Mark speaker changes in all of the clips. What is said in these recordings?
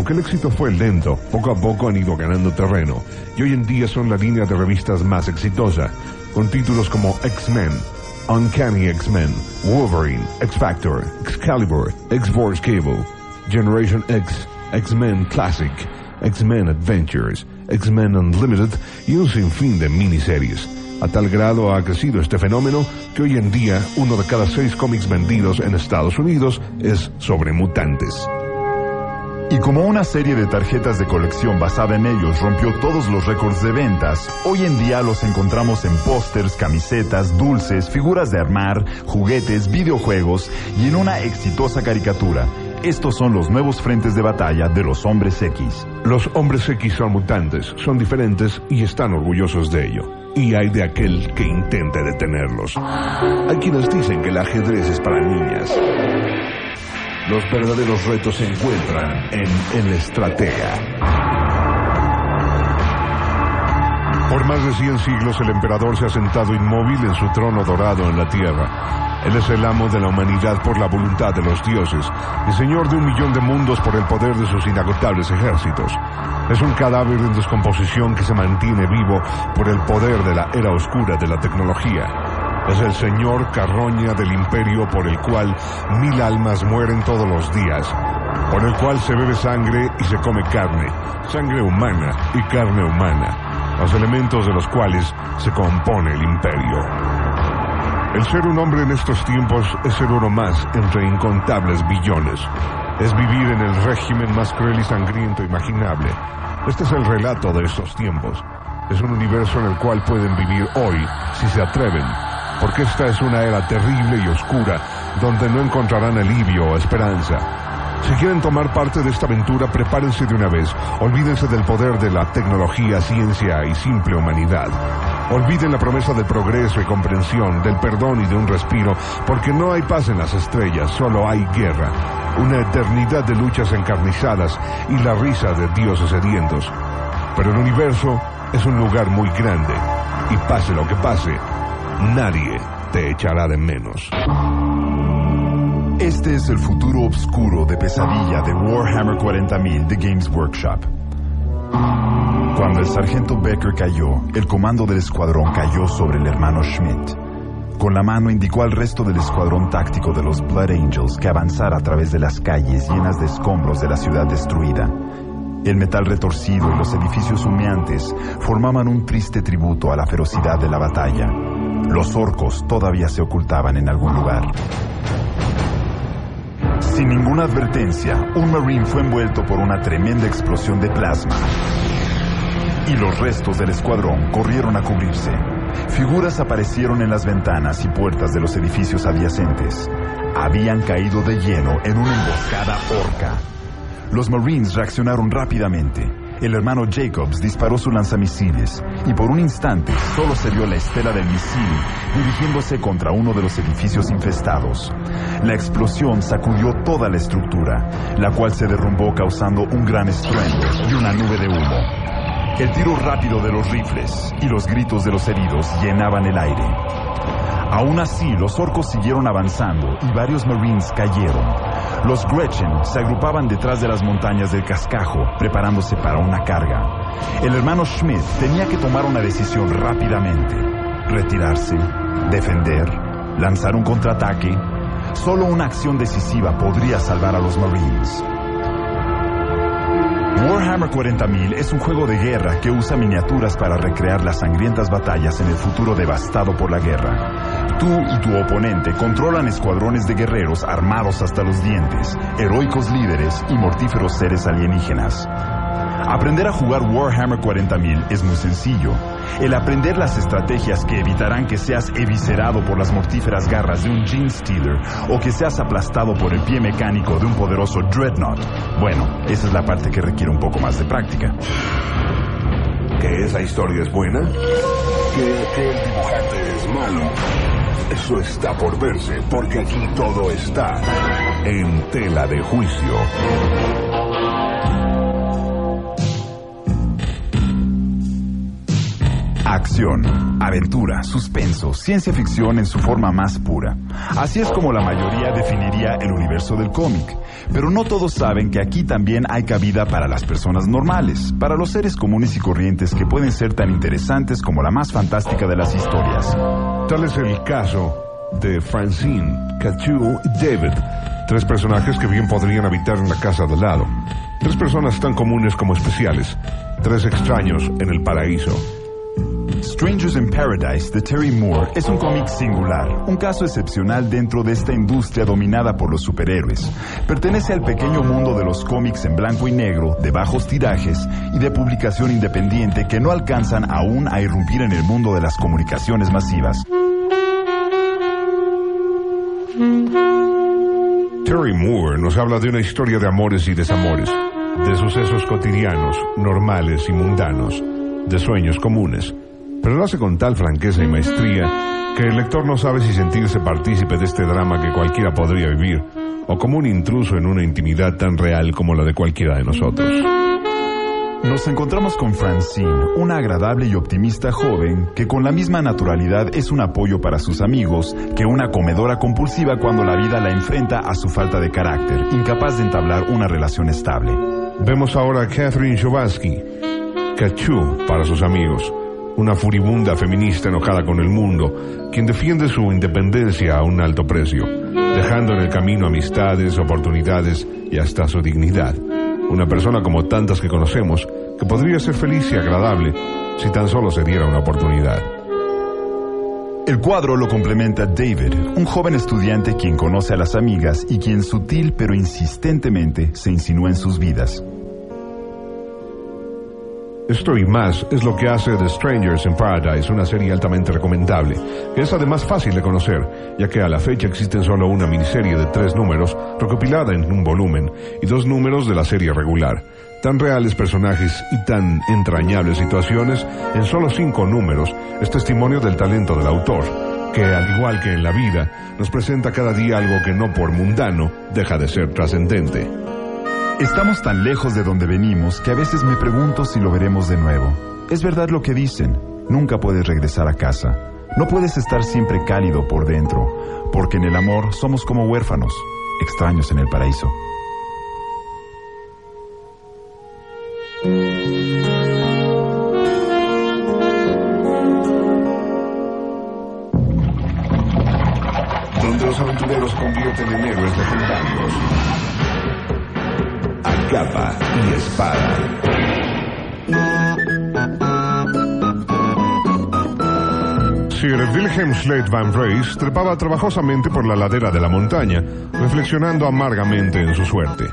Speaker 1: Aunque el éxito fue lento, poco a poco han ido ganando terreno y hoy en día son la línea de revistas más exitosa, con títulos como X-Men, Uncanny X-Men, Wolverine, X-Factor, Excalibur, X-Force Cable, Generation X, X-Men Classic, X-Men Adventures, X-Men Unlimited y un sinfín de miniseries. A tal grado ha crecido este fenómeno que hoy en día uno de cada seis cómics vendidos en Estados Unidos es sobre mutantes.
Speaker 2: Y como una serie de tarjetas de colección basada en ellos rompió todos los récords de ventas, hoy en día los encontramos en pósters, camisetas, dulces, figuras de armar, juguetes, videojuegos y en una exitosa caricatura. Estos son los nuevos frentes de batalla de los hombres X.
Speaker 1: Los hombres X son mutantes, son diferentes y están orgullosos de ello. Y hay de aquel que intente detenerlos. Hay quienes dicen que el ajedrez es para niñas. Los verdaderos retos se encuentran en El Estratega. Por más de 100 siglos el emperador se ha sentado inmóvil en su trono dorado en la tierra. Él es el amo de la humanidad por la voluntad de los dioses y señor de un millón de mundos por el poder de sus inagotables ejércitos. Es un cadáver en descomposición que se mantiene vivo por el poder de la era oscura de la tecnología. Es el señor carroña del imperio por el cual mil almas mueren todos los días, por el cual se bebe sangre y se come carne, sangre humana y carne humana, los elementos de los cuales se compone el imperio. El ser un hombre en estos tiempos es ser uno más entre incontables billones. Es vivir en el régimen más cruel y sangriento imaginable. Este es el relato de estos tiempos. Es un universo en el cual pueden vivir hoy si se atreven, porque esta es una era terrible y oscura donde no encontrarán alivio o esperanza. Si quieren tomar parte de esta aventura, prepárense de una vez. Olvídense del poder de la tecnología, ciencia y simple humanidad. Olviden la promesa del progreso y comprensión, del perdón y de un respiro, porque no hay paz en las estrellas, solo hay guerra. Una eternidad de luchas encarnizadas y la risa de dioses sedientos. Pero el universo es un lugar muy grande y pase lo que pase, nadie te echará de menos.
Speaker 2: Este es el futuro oscuro de pesadilla de Warhammer 40.000 de Games Workshop. Cuando el sargento Becker cayó, el comando del escuadrón cayó sobre el hermano Schmidt. Con la mano indicó al resto del escuadrón táctico de los Blood Angels que avanzara a través de las calles llenas de escombros de la ciudad destruida. El metal retorcido y los edificios humeantes formaban un triste tributo a la ferocidad de la batalla. Los orcos todavía se ocultaban en algún lugar. Sin ninguna advertencia, un Marine fue envuelto por una tremenda explosión de plasma. Y los restos del escuadrón corrieron a cubrirse. Figuras aparecieron en las ventanas y puertas de los edificios adyacentes. Habían caído de lleno en una emboscada orca. Los Marines reaccionaron rápidamente. El hermano Jacobs disparó su lanzamisiles y por un instante solo se vio la estela del misil dirigiéndose contra uno de los edificios infestados. La explosión sacudió toda la estructura, la cual se derrumbó causando un gran estruendo y una nube de humo. El tiro rápido de los rifles y los gritos de los heridos llenaban el aire. Aún así, los orcos siguieron avanzando y varios marines cayeron. Los Gretchen se agrupaban detrás de las montañas del cascajo, preparándose para una carga. El hermano Schmidt tenía que tomar una decisión rápidamente. Retirarse, defender, lanzar un contraataque. Solo una acción decisiva podría salvar a los Marines. Warhammer 40.000 es un juego de guerra que usa miniaturas para recrear las sangrientas batallas en el futuro devastado por la guerra. Tú y tu oponente controlan escuadrones de guerreros armados hasta los dientes, heroicos líderes y mortíferos seres alienígenas. Aprender a jugar Warhammer 40.000 es muy sencillo. El aprender las estrategias que evitarán que seas eviscerado por las mortíferas garras de un Gene Stealer o que seas aplastado por el pie mecánico de un poderoso Dreadnought. Bueno, esa es la parte que requiere un poco más de práctica.
Speaker 1: ¿Que esa historia es buena? ¿Que, el dibujante es malo? Eso está por verse, porque aquí todo está en tela de juicio.
Speaker 2: acción, aventura, suspenso, ciencia ficción en su forma más pura. Así es como la mayoría definiría el universo del cómic. Pero no todos saben que aquí también hay cabida para las personas normales, para los seres comunes y corrientes que pueden ser tan interesantes como la más fantástica de las historias.
Speaker 1: Tal es el caso de Francine, Cachu y David, tres personajes que bien podrían habitar en la casa de lado. Tres personas tan comunes como especiales, tres extraños en el paraíso.
Speaker 2: Strangers in Paradise de Terry Moore es un cómic singular, un caso excepcional dentro de esta industria dominada por los superhéroes. Pertenece al pequeño mundo de los cómics en blanco y negro, de bajos tirajes y de publicación independiente que no alcanzan aún a irrumpir en el mundo de las comunicaciones masivas.
Speaker 1: Terry Moore nos habla de una historia de amores y desamores, de sucesos cotidianos, normales y mundanos, de sueños comunes pero lo hace con tal franqueza y maestría que el lector no sabe si sentirse partícipe de este drama que cualquiera podría vivir o como un intruso en una intimidad tan real como la de cualquiera de nosotros.
Speaker 2: Nos encontramos con Francine, una agradable y optimista joven que con la misma naturalidad es un apoyo para sus amigos que una comedora compulsiva cuando la vida la enfrenta a su falta de carácter, incapaz de entablar una relación estable.
Speaker 1: Vemos ahora a Catherine Chovansky, Cachú para sus amigos, una furibunda feminista enojada con el mundo, quien defiende su independencia a un alto precio, dejando en el camino amistades, oportunidades y hasta su dignidad. Una persona como tantas que conocemos, que podría ser feliz y agradable si tan solo se diera una oportunidad.
Speaker 2: El cuadro lo complementa David, un joven estudiante quien conoce a las amigas y quien sutil pero insistentemente se insinúa en sus vidas.
Speaker 1: Esto y más es lo que hace The Strangers in Paradise, una serie altamente recomendable, que es además fácil de conocer, ya que a la fecha existen solo una miniserie de tres números, recopilada en un volumen, y dos números de la serie regular. Tan reales personajes y tan entrañables situaciones en solo cinco números es testimonio del talento del autor, que al igual que en la vida, nos presenta cada día algo que no por mundano deja de ser trascendente.
Speaker 2: Estamos tan lejos de donde venimos que a veces me pregunto si lo veremos de nuevo. Es verdad lo que dicen, nunca puedes regresar a casa. No puedes estar siempre cálido por dentro, porque en el amor somos como huérfanos, extraños en el paraíso.
Speaker 1: Donde los aventureros convierten en héroes legendarios capa y espada. Sir Wilhelm Slade Van Reis trepaba trabajosamente por la ladera de la montaña, reflexionando amargamente en su suerte.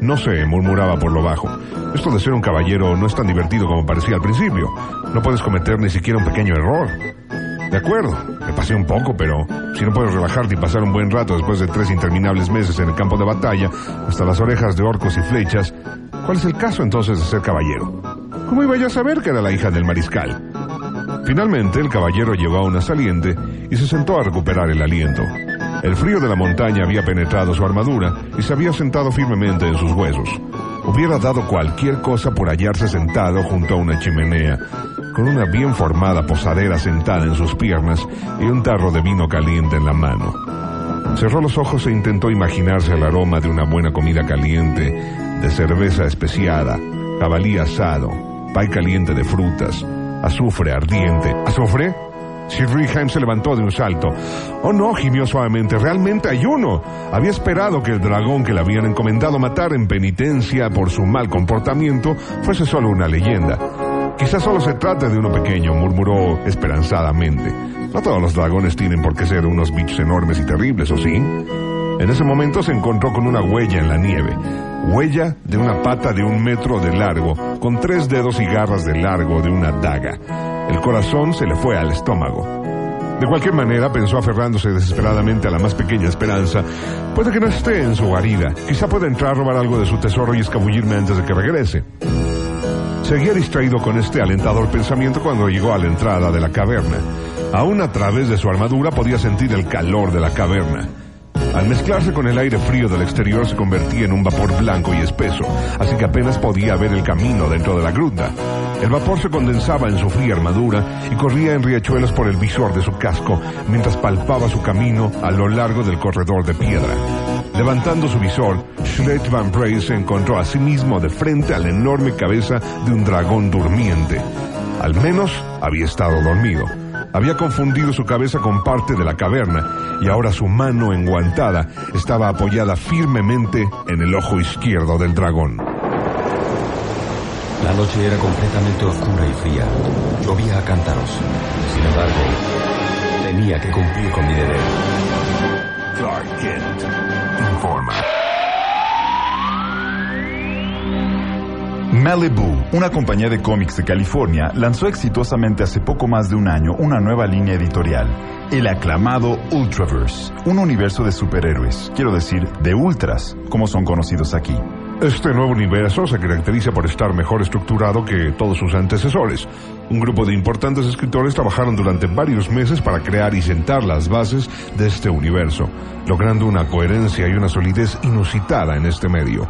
Speaker 1: No sé, murmuraba por lo bajo. Esto de ser un caballero no es tan divertido como parecía al principio. No puedes cometer ni siquiera un pequeño error. De acuerdo, me pasé un poco, pero si no puedes relajarte y pasar un buen rato después de tres interminables meses en el campo de batalla, hasta las orejas de orcos y flechas, ¿cuál es el caso entonces de ser caballero? ¿Cómo iba yo a saber que era la hija del mariscal? Finalmente, el caballero llegó a una saliente y se sentó a recuperar el aliento. El frío de la montaña había penetrado su armadura y se había sentado firmemente en sus huesos. Hubiera dado cualquier cosa por hallarse sentado junto a una chimenea, con una bien formada posadera sentada en sus piernas y un tarro de vino caliente en la mano. Cerró los ojos e intentó imaginarse el aroma de una buena comida caliente, de cerveza especiada, jabalí asado, pay caliente de frutas, azufre ardiente. ¿Azufre? Sir Rickheim se levantó de un salto. Oh no, gimió suavemente. Realmente hay uno. Había esperado que el dragón que le habían encomendado matar en penitencia por su mal comportamiento fuese solo una leyenda. Quizás solo se trate de uno pequeño, murmuró esperanzadamente. No todos los dragones tienen por qué ser unos bichos enormes y terribles, ¿o sí? En ese momento se encontró con una huella en la nieve. Huella de una pata de un metro de largo, con tres dedos y garras de largo de una daga. El corazón se le fue al estómago. De cualquier manera, pensó aferrándose desesperadamente a la más pequeña esperanza, puede que no esté en su guarida. Quizá pueda entrar robar algo de su tesoro y escabullirme antes de que regrese. Seguía distraído con este alentador pensamiento cuando llegó a la entrada de la caverna. Aún a través de su armadura podía sentir el calor de la caverna. Al mezclarse con el aire frío del exterior se convertía en un vapor blanco y espeso, así que apenas podía ver el camino dentro de la gruta. El vapor se condensaba en su fría armadura y corría en riachuelos por el visor de su casco mientras palpaba su camino a lo largo del corredor de piedra. Levantando su visor, Schlett Van Bray se encontró a sí mismo de frente a la enorme cabeza de un dragón durmiente. Al menos había estado dormido. Había confundido su cabeza con parte de la caverna y ahora su mano enguantada estaba apoyada firmemente en el ojo izquierdo del dragón.
Speaker 3: La noche era completamente oscura y fría. Llovía a cántaros. Sin embargo, tenía que cumplir con mi deber.
Speaker 1: Informa.
Speaker 2: Malibu, una compañía de cómics de California, lanzó exitosamente hace poco más de un año una nueva línea editorial, el aclamado Ultraverse, un universo de superhéroes, quiero decir, de ultras, como son conocidos aquí.
Speaker 1: Este nuevo universo se caracteriza por estar mejor estructurado que todos sus antecesores. Un grupo de importantes escritores trabajaron durante varios meses para crear y sentar las bases de este universo, logrando una coherencia y una solidez inusitada en este medio.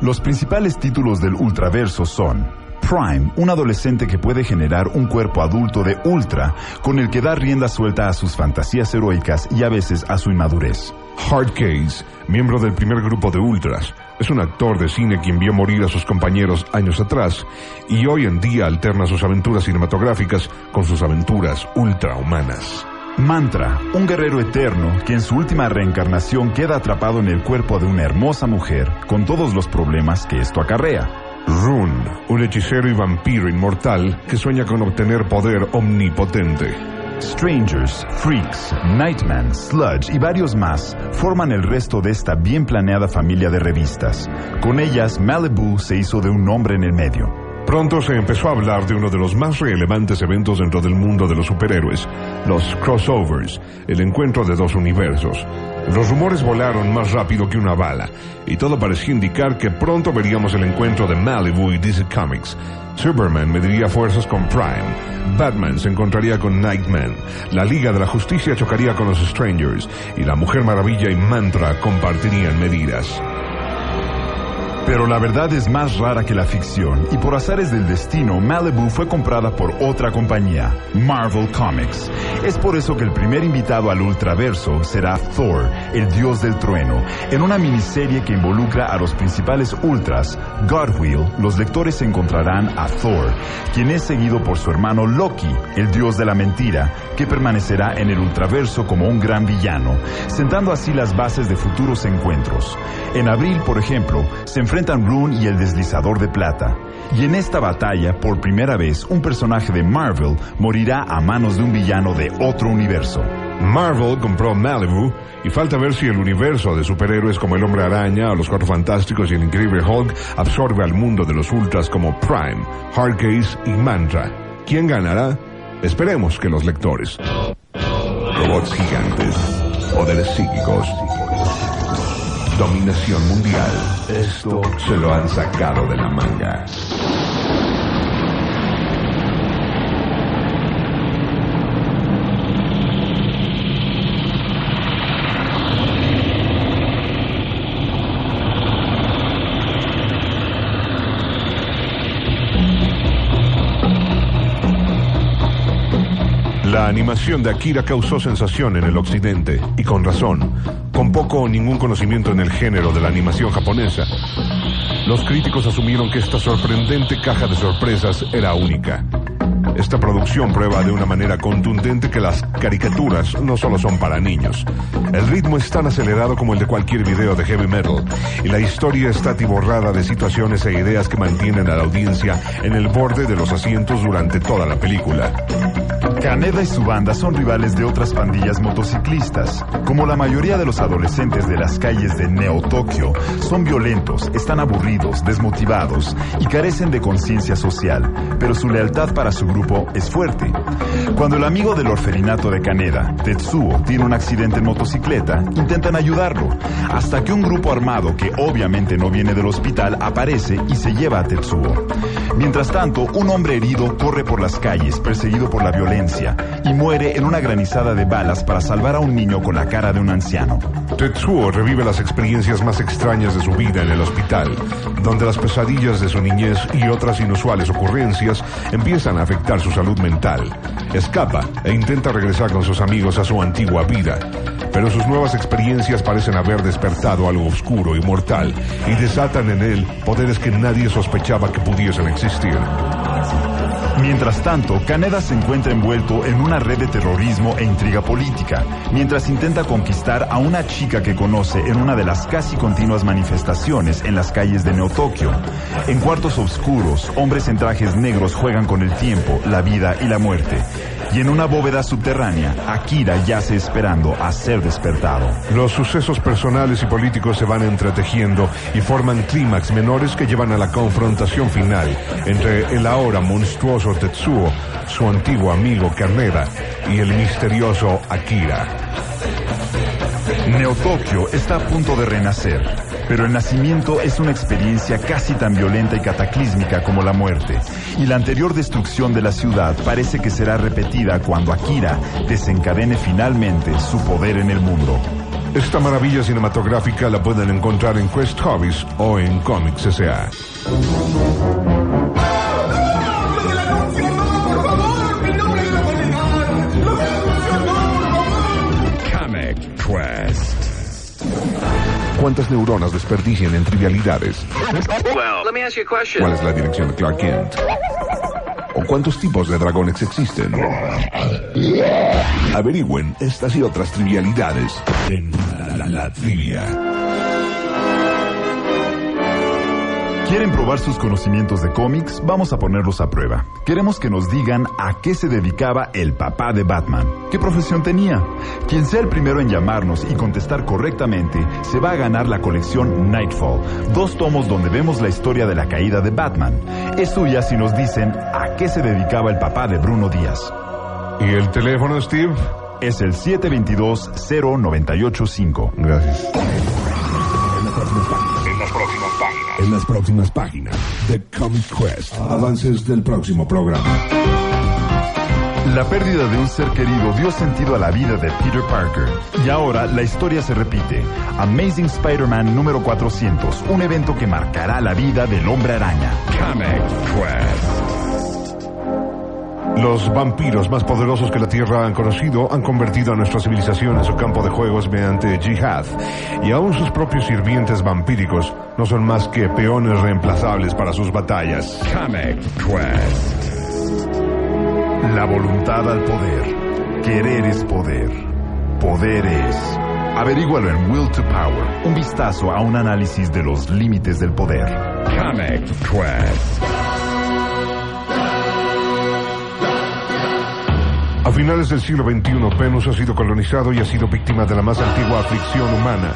Speaker 2: Los principales títulos del ultraverso son Prime, un adolescente que puede generar un cuerpo adulto de ultra, con el que da rienda suelta a sus fantasías heroicas y a veces a su inmadurez.
Speaker 1: Hard Case, miembro del primer grupo de Ultras, es un actor de cine quien vio morir a sus compañeros años atrás y hoy en día alterna sus aventuras cinematográficas con sus aventuras ultrahumanas.
Speaker 2: Mantra, un guerrero eterno que en su última reencarnación queda atrapado en el cuerpo de una hermosa mujer con todos los problemas que esto acarrea.
Speaker 1: Rune, un hechicero y vampiro inmortal que sueña con obtener poder omnipotente.
Speaker 2: Strangers, Freaks, Nightman, Sludge y varios más forman el resto de esta bien planeada familia de revistas. Con ellas, Malibu se hizo de un nombre en el medio.
Speaker 1: Pronto se empezó a hablar de uno de los más relevantes eventos dentro del mundo de los superhéroes, los crossovers, el encuentro de dos universos. Los rumores volaron más rápido que una bala, y todo parecía indicar que pronto veríamos el encuentro de Malibu y DC Comics. Superman mediría fuerzas con Prime, Batman se encontraría con Nightman, la Liga de la Justicia chocaría con los Strangers, y la Mujer Maravilla y Mantra compartirían medidas.
Speaker 2: Pero la verdad es más rara que la ficción, y por azares del destino, Malibu fue comprada por otra compañía, Marvel Comics. Es por eso que el primer invitado al ultraverso será Thor, el dios del trueno, en una miniserie que involucra a los principales ultras. Godwheel, los lectores encontrarán a Thor, quien es seguido por su hermano Loki, el dios de la mentira, que permanecerá en el ultraverso como un gran villano, sentando así las bases de futuros encuentros. En abril, por ejemplo, se enfrentan Rune y el deslizador de plata. Y en esta batalla, por primera vez, un personaje de Marvel morirá a manos de un villano de otro universo.
Speaker 1: Marvel compró Malibu y falta ver si el universo de superhéroes como el Hombre Araña, o los Cuatro Fantásticos y el Increíble Hulk absorbe al mundo de los ultras como Prime, Hardcase y Mantra. ¿Quién ganará? Esperemos que los lectores. Robots gigantes, poderes psíquicos, dominación mundial. Esto se lo han sacado de la manga. La animación de Akira causó sensación en el occidente, y con razón, con poco o ningún conocimiento en el género de la animación japonesa. Los críticos asumieron que esta sorprendente caja de sorpresas era única. Esta producción prueba de una manera contundente que las caricaturas no solo son para niños. El ritmo es tan acelerado como el de cualquier video de heavy metal y la historia está atiborrada de situaciones e ideas que mantienen a la audiencia en el borde de los asientos durante toda la película.
Speaker 2: Kaneda y su banda son rivales de otras pandillas motociclistas. Como la mayoría de los adolescentes de las calles de Neo Tokio, son violentos, están aburridos, desmotivados y carecen de conciencia social, pero su lealtad para su grupo es fuerte. Cuando el amigo del orfelinato de Kaneda, Tetsuo, tiene un accidente en motocicleta, intentan ayudarlo, hasta que un grupo armado que obviamente no viene del hospital aparece y se lleva a Tetsuo. Mientras tanto, un hombre herido corre por las calles perseguido por la violencia y muere en una granizada de balas para salvar a un niño con la cara de un anciano.
Speaker 1: Tetsuo revive las experiencias más extrañas de su vida en el hospital, donde las pesadillas de su niñez y otras inusuales ocurrencias empiezan a afectar su salud mental. Escapa e intenta regresar con sus amigos a su antigua vida, pero sus nuevas experiencias parecen haber despertado algo oscuro y mortal y desatan en él poderes que nadie sospechaba que pudiesen existir.
Speaker 2: Mientras tanto, Caneda se encuentra envuelto en una red de terrorismo e intriga política, mientras intenta conquistar a una chica que conoce en una de las casi continuas manifestaciones en las calles de Neo-Tokio. En cuartos oscuros, hombres en trajes negros juegan con el tiempo, la vida y la muerte. Y en una bóveda subterránea, Akira yace esperando a ser despertado.
Speaker 1: Los sucesos personales y políticos se van entretejiendo y forman clímax menores que llevan a la confrontación final entre el ahora monstruoso Tetsuo, su antiguo amigo Kaneda y el misterioso Akira.
Speaker 2: Neo-Tokio está a punto de renacer, pero el nacimiento es una experiencia casi tan violenta y cataclísmica como la muerte, y la anterior destrucción de la ciudad parece que será repetida cuando Akira desencadene finalmente su poder en el mundo.
Speaker 1: Esta maravilla cinematográfica la pueden encontrar en Quest Hobbies o en Comics S.A.
Speaker 3: Comic Quest.
Speaker 1: ¿Cuántas neuronas desperdician en trivialidades?
Speaker 4: Well, let me ask you a question.
Speaker 1: ¿Cuál es la dirección de Clark Kent? ¿O cuántos tipos de dragones existen? Averigüen estas y otras trivialidades en la, la- la trivia.
Speaker 2: ¿Quieren probar sus conocimientos de cómics? Vamos a ponerlos a prueba. Queremos que nos digan a qué se dedicaba el papá de Batman. ¿Qué profesión tenía? Quien sea el primero en llamarnos y contestar correctamente se va a ganar la colección Nightfall, dos tomos donde vemos la historia de la caída de Batman. Es suya si nos dicen a qué se dedicaba el papá de Bruno Díaz.
Speaker 1: ¿Y el teléfono, Steve?
Speaker 2: Es el 722-0985.
Speaker 1: Gracias. En las próximas páginas de Comic Quest. Avances del próximo programa.
Speaker 2: La pérdida de un ser querido dio sentido a la vida de Peter Parker. Y ahora la historia se repite. Amazing Spider-Man número 400, un evento que marcará la vida del hombre araña.
Speaker 3: Comic Quest.
Speaker 1: Los vampiros más poderosos que la Tierra han conocido han convertido a nuestra civilización en su campo de juegos mediante jihad. Y aún sus propios sirvientes vampíricos no son más que peones reemplazables para sus batallas.
Speaker 3: Comic Quest.
Speaker 2: La voluntad al poder. Querer es poder. Poder es. Averígualo en Will to Power. Un vistazo a un análisis de los límites del poder.
Speaker 3: Comic Quest.
Speaker 1: A finales del siglo XXI, Venus ha sido colonizado y ha sido víctima de la más antigua aflicción humana.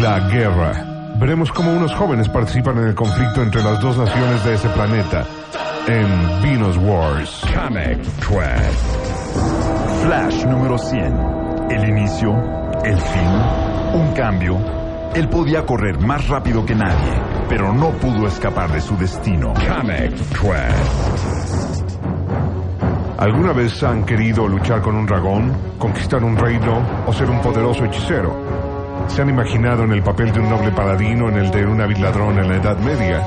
Speaker 1: La guerra. Veremos cómo unos jóvenes participan en el conflicto entre las dos naciones de ese planeta en Venus Wars.
Speaker 3: Comic Quest.
Speaker 2: Flash número 100. El inicio, el fin, un cambio. Él podía correr más rápido que nadie, pero no pudo escapar de su destino.
Speaker 3: Comic Quest.
Speaker 1: ¿Alguna vez han querido luchar con un dragón, conquistar un reino o ser un poderoso hechicero? ¿Se han imaginado en el papel de un noble paladino en el de un hábil ladrón en la Edad Media?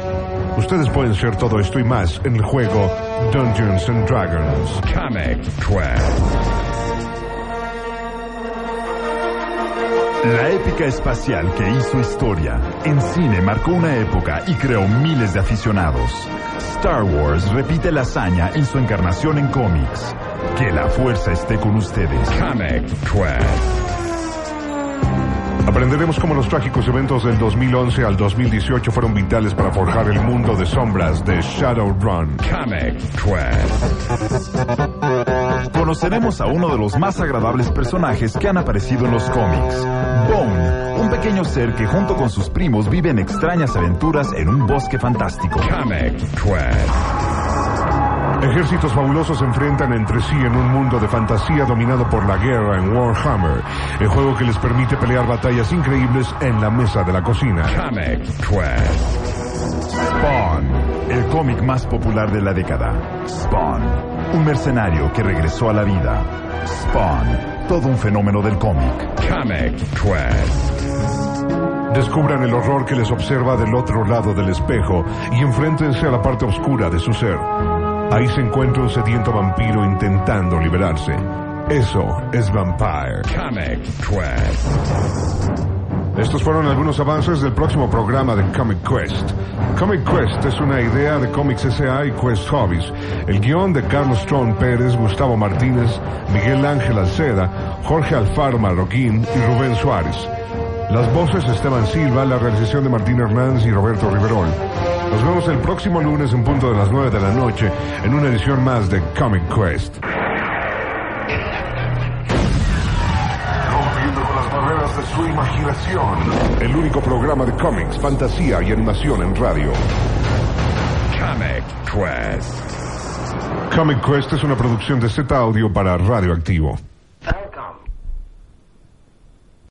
Speaker 1: Ustedes pueden ser todo esto y más en el juego Dungeons and Dragons.
Speaker 2: La épica espacial que hizo historia en cine marcó una época y creó miles de aficionados. Star Wars repite la hazaña en su encarnación en cómics. Que la fuerza esté con ustedes.
Speaker 3: Comic Quest.
Speaker 1: Aprenderemos cómo los trágicos eventos del 2011 al 2018 fueron vitales para forjar el mundo de sombras de Shadowrun.
Speaker 3: Comic Quest.
Speaker 2: Conoceremos a uno de los más agradables personajes que han aparecido en los cómics. Bone, un pequeño ser que junto con sus primos vive en extrañas aventuras en un bosque fantástico.
Speaker 3: Comic Quest.
Speaker 1: Ejércitos fabulosos se enfrentan entre sí en un mundo de fantasía dominado por la guerra en Warhammer, el juego que les permite pelear batallas increíbles en la mesa de la cocina.
Speaker 3: Comic Quest.
Speaker 2: Spawn, El cómic más popular de la década. Spawn. Un mercenario que regresó a la vida. Spawn. Todo un fenómeno del cómic.
Speaker 5: Comic Quest.
Speaker 1: Descubran el horror que les observa del otro lado del espejo y enfréntense a la parte oscura de su ser. Ahí se encuentra un sediento vampiro intentando liberarse. Eso es Vampire.
Speaker 5: Comic Quest.
Speaker 1: Estos fueron algunos avances del próximo programa de Comic Quest. Comic Quest es una idea de Comics S.A. y Quest Hobbies. El guion de Carlos Tron Pérez, Gustavo Martínez, Miguel Ángel Alceda, Jorge Alfaro Marroquín y Rubén Suárez. Las voces Esteban Silva, la realización de Martín Hernández y Roberto Riverol. Nos vemos el próximo lunes en punto de las 9 de la noche en una edición más de Comic Quest. Su imaginación. El único programa de cómics, fantasía y animación en radio.
Speaker 5: Comic Quest.
Speaker 1: Comic Quest es una producción de Z Audio para Radioactivo.